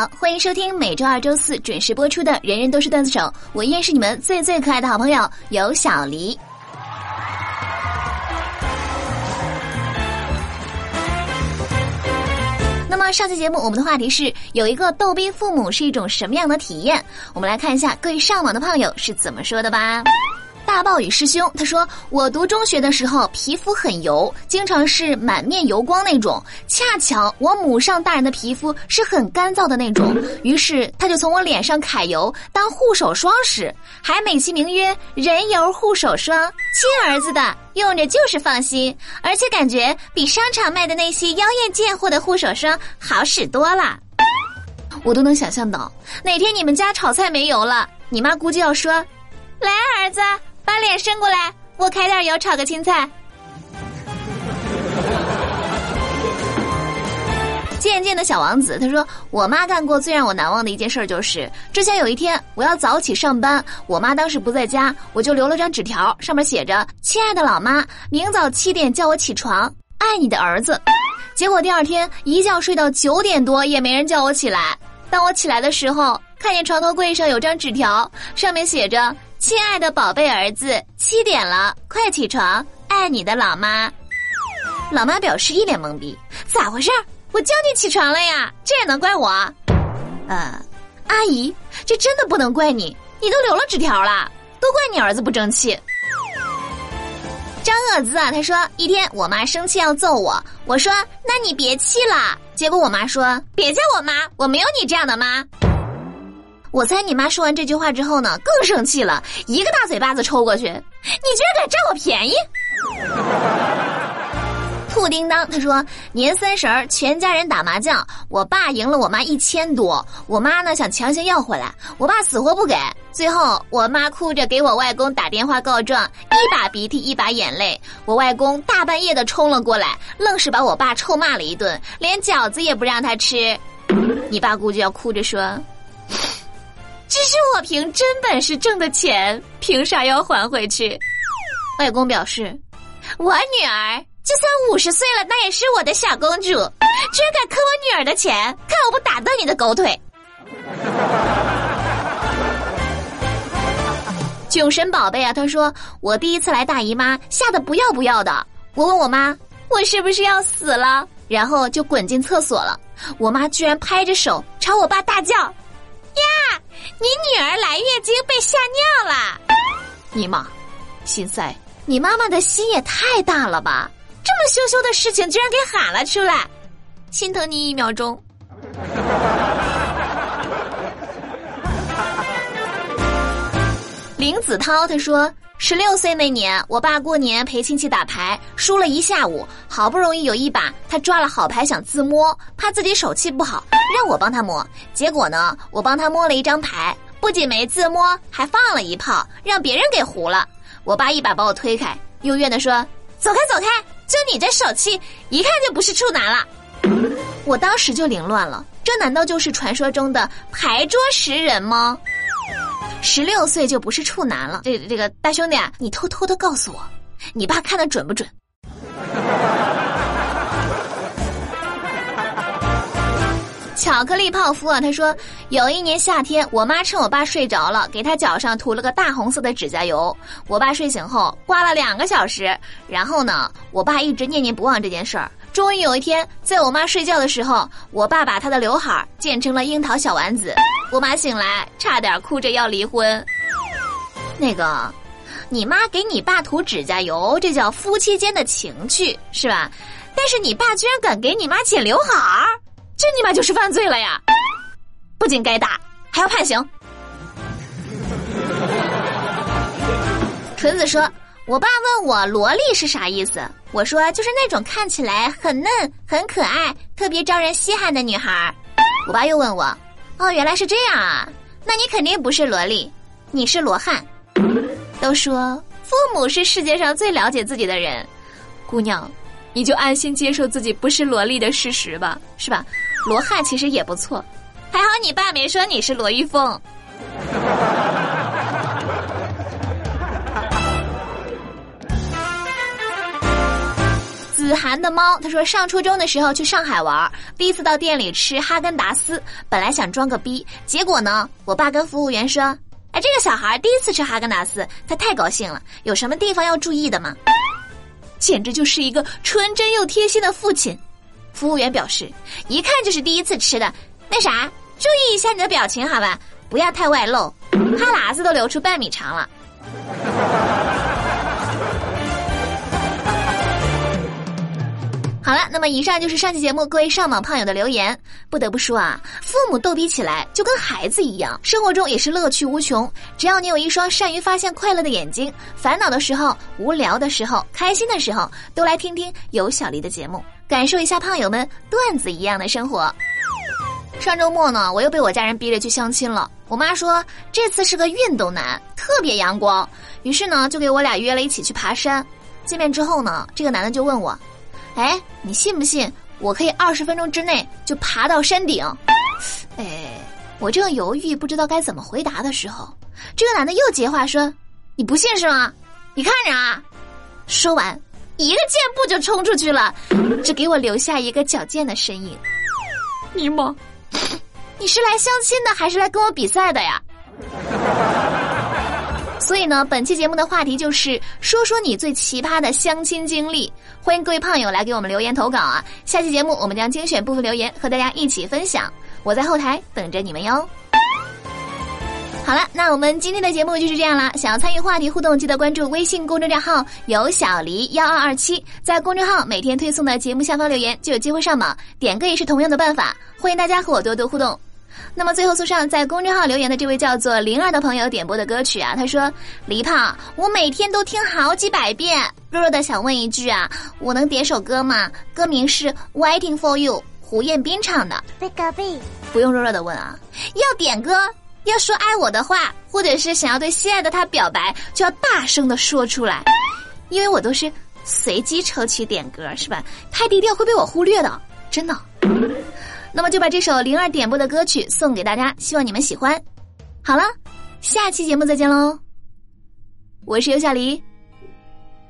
好，欢迎收听每周二、周四准时播出的《人人都是段子手》，我依然是你们最最可爱的好朋友有小黎。那么上期节目我们的话题是有一个逗逼父母是一种什么样的体验？我们来看一下各位上网的胖友是怎么说的吧。大暴雨师兄他说：“我读中学的时候皮肤很油，经常是满面油光那种。恰巧我母上大人的皮肤是很干燥的那种，于是他就从我脸上揩油当护手霜使，还美其名曰人油护手霜。亲儿子的，用着就是放心，而且感觉比商场卖的那些妖艳贱货的护手霜好使多了。我都能想象到，哪天你们家炒菜没油了，你妈估计要说：‘来，儿子。’”把脸伸过来，我开点油炒个青菜。渐渐的小王子他说：“我妈干过最让我难忘的一件事就是，之前有一天我要早起上班，我妈当时不在家，我就留了张纸条，上面写着：‘亲爱的老妈，明早七点叫我起床，爱你的儿子。’结果第二天一觉睡到九点多，也没人叫我起来。当我起来的时候，看见床头柜上有张纸条，上面写着。”亲爱的宝贝儿子，七点了，快起床！爱你的老妈。老妈表示一脸懵逼，咋回事？我叫你起床了呀，这也能怪我？呃，阿姨，这真的不能怪你，你都留了纸条了，都怪你儿子不争气。张恶子啊，他说一天我妈生气要揍我，我说那你别气了，结果我妈说别叫我妈，我没有你这样的妈。我猜你妈说完这句话之后呢，更生气了，一个大嘴巴子抽过去。你居然敢占我便宜！兔叮当他说年三十儿全家人打麻将，我爸赢了我妈一千多，我妈呢想强行要回来，我爸死活不给。最后我妈哭着给我外公打电话告状，一把鼻涕一把眼泪。我外公大半夜的冲了过来，愣是把我爸臭骂了一顿，连饺子也不让他吃。你爸估计要哭着说。这是我凭真本事挣的钱，凭啥要还回去？外公表示，我女儿就算五十岁了，那也是我的小公主，居然敢坑我女儿的钱，看我不打断你的狗腿！囧神宝贝啊，他说我第一次来大姨妈，吓得不要不要的。我问我妈，我是不是要死了？然后就滚进厕所了。我妈居然拍着手朝我爸大叫。你女儿来月经被吓尿了！尼玛，心塞！你妈妈的心也太大了吧！这么羞羞的事情居然给喊了出来，心疼你一秒钟。林子涛他说。十六岁那年，我爸过年陪亲戚打牌，输了一下午，好不容易有一把，他抓了好牌想自摸，怕自己手气不好，让我帮他摸。结果呢，我帮他摸了一张牌，不仅没自摸，还放了一炮，让别人给胡了。我爸一把把我推开，幽怨的说：“走开，走开！就你这手气，一看就不是处男了。”我当时就凌乱了，这难道就是传说中的牌桌识人吗？十六岁就不是处男了，这这个大兄弟啊，你偷偷的告诉我，你爸看的准不准？巧克力泡芙啊，他说有一年夏天，我妈趁我爸睡着了，给他脚上涂了个大红色的指甲油。我爸睡醒后刮了两个小时，然后呢，我爸一直念念不忘这件事儿。终于有一天，在我妈睡觉的时候，我爸把她的刘海剪成了樱桃小丸子。我妈醒来，差点哭着要离婚。那个，你妈给你爸涂指甲油，这叫夫妻间的情趣，是吧？但是你爸居然敢给你妈剪刘海儿，这你妈就是犯罪了呀！不仅该打，还要判刑。纯子说。我爸问我“萝莉”是啥意思，我说就是那种看起来很嫩、很可爱、特别招人稀罕的女孩。我爸又问我：“哦，原来是这样啊，那你肯定不是萝莉，你是罗汉。”都说父母是世界上最了解自己的人，姑娘，你就安心接受自己不是萝莉的事实吧，是吧？罗汉其实也不错，还好你爸没说你是罗玉凤。子涵的猫，他说上初中的时候去上海玩，第一次到店里吃哈根达斯，本来想装个逼，结果呢，我爸跟服务员说：“哎，这个小孩第一次吃哈根达斯，他太高兴了，有什么地方要注意的吗？”简直就是一个纯真又贴心的父亲。服务员表示，一看就是第一次吃的，那啥，注意一下你的表情好吧，不要太外露，哈喇子都流出半米长了。好了，那么以上就是上期节目各位上网胖友的留言。不得不说啊，父母逗比起来就跟孩子一样，生活中也是乐趣无穷。只要你有一双善于发现快乐的眼睛，烦恼的时候、无聊的时候、开心的时候，都来听听有小黎的节目，感受一下胖友们段子一样的生活。上周末呢，我又被我家人逼着去相亲了。我妈说这次是个运动男，特别阳光，于是呢就给我俩约了一起去爬山。见面之后呢，这个男的就问我。哎，你信不信我可以二十分钟之内就爬到山顶？哎，我正犹豫不知道该怎么回答的时候，这个男的又接话说：“你不信是吗？你看着啊！”说完，一个箭步就冲出去了，只给我留下一个矫健的身影。尼玛，你是来相亲的还是来跟我比赛的呀？所以呢，本期节目的话题就是说说你最奇葩的相亲经历。欢迎各位胖友来给我们留言投稿啊！下期节目我们将精选部分留言和大家一起分享，我在后台等着你们哟。好了，那我们今天的节目就是这样了。想要参与话题互动，记得关注微信公众账号“有小黎幺二二七”，在公众号每天推送的节目下方留言就有机会上榜，点歌也是同样的办法。欢迎大家和我多多互动。那么最后送上在公众号留言的这位叫做灵儿的朋友点播的歌曲啊，他说：“黎胖，我每天都听好几百遍。弱弱的想问一句啊，我能点首歌吗？歌名是《Waiting for You》，胡彦斌唱的。不用弱弱的问啊，要点歌，要说爱我的话，或者是想要对心爱的他表白，就要大声的说出来，因为我都是随机抽取点歌，是吧？太低调会被我忽略的，真的。”那么就把这首灵儿点播的歌曲送给大家，希望你们喜欢。好了，下期节目再见喽！我是尤小黎，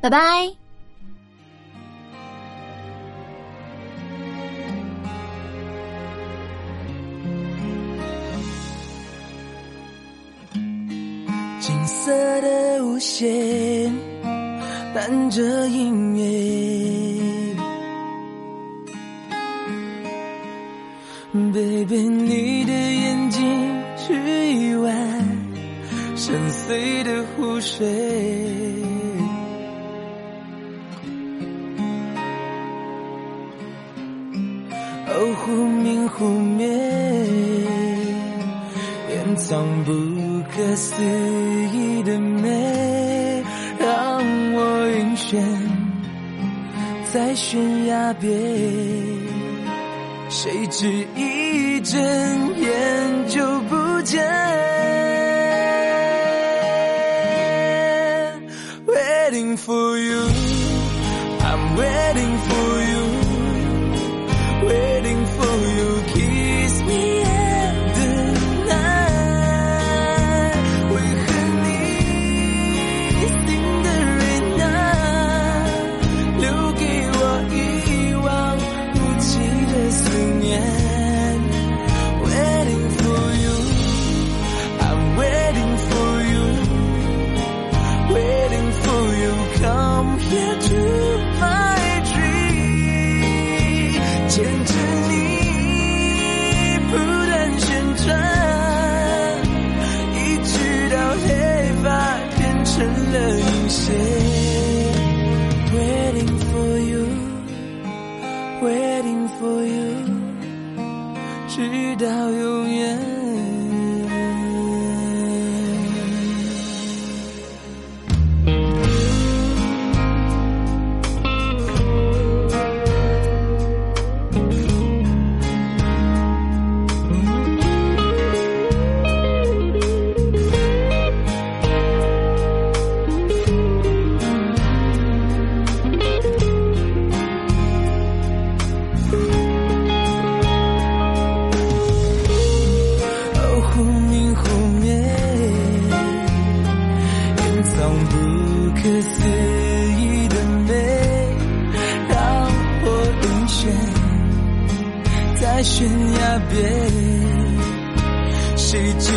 拜拜。金色的无限，伴着音乐。深邃的湖水，哦，忽明忽灭，掩藏不可思议的美，让我晕眩在悬崖边。谁知一睁眼就不见 直到永 在悬崖边，谁知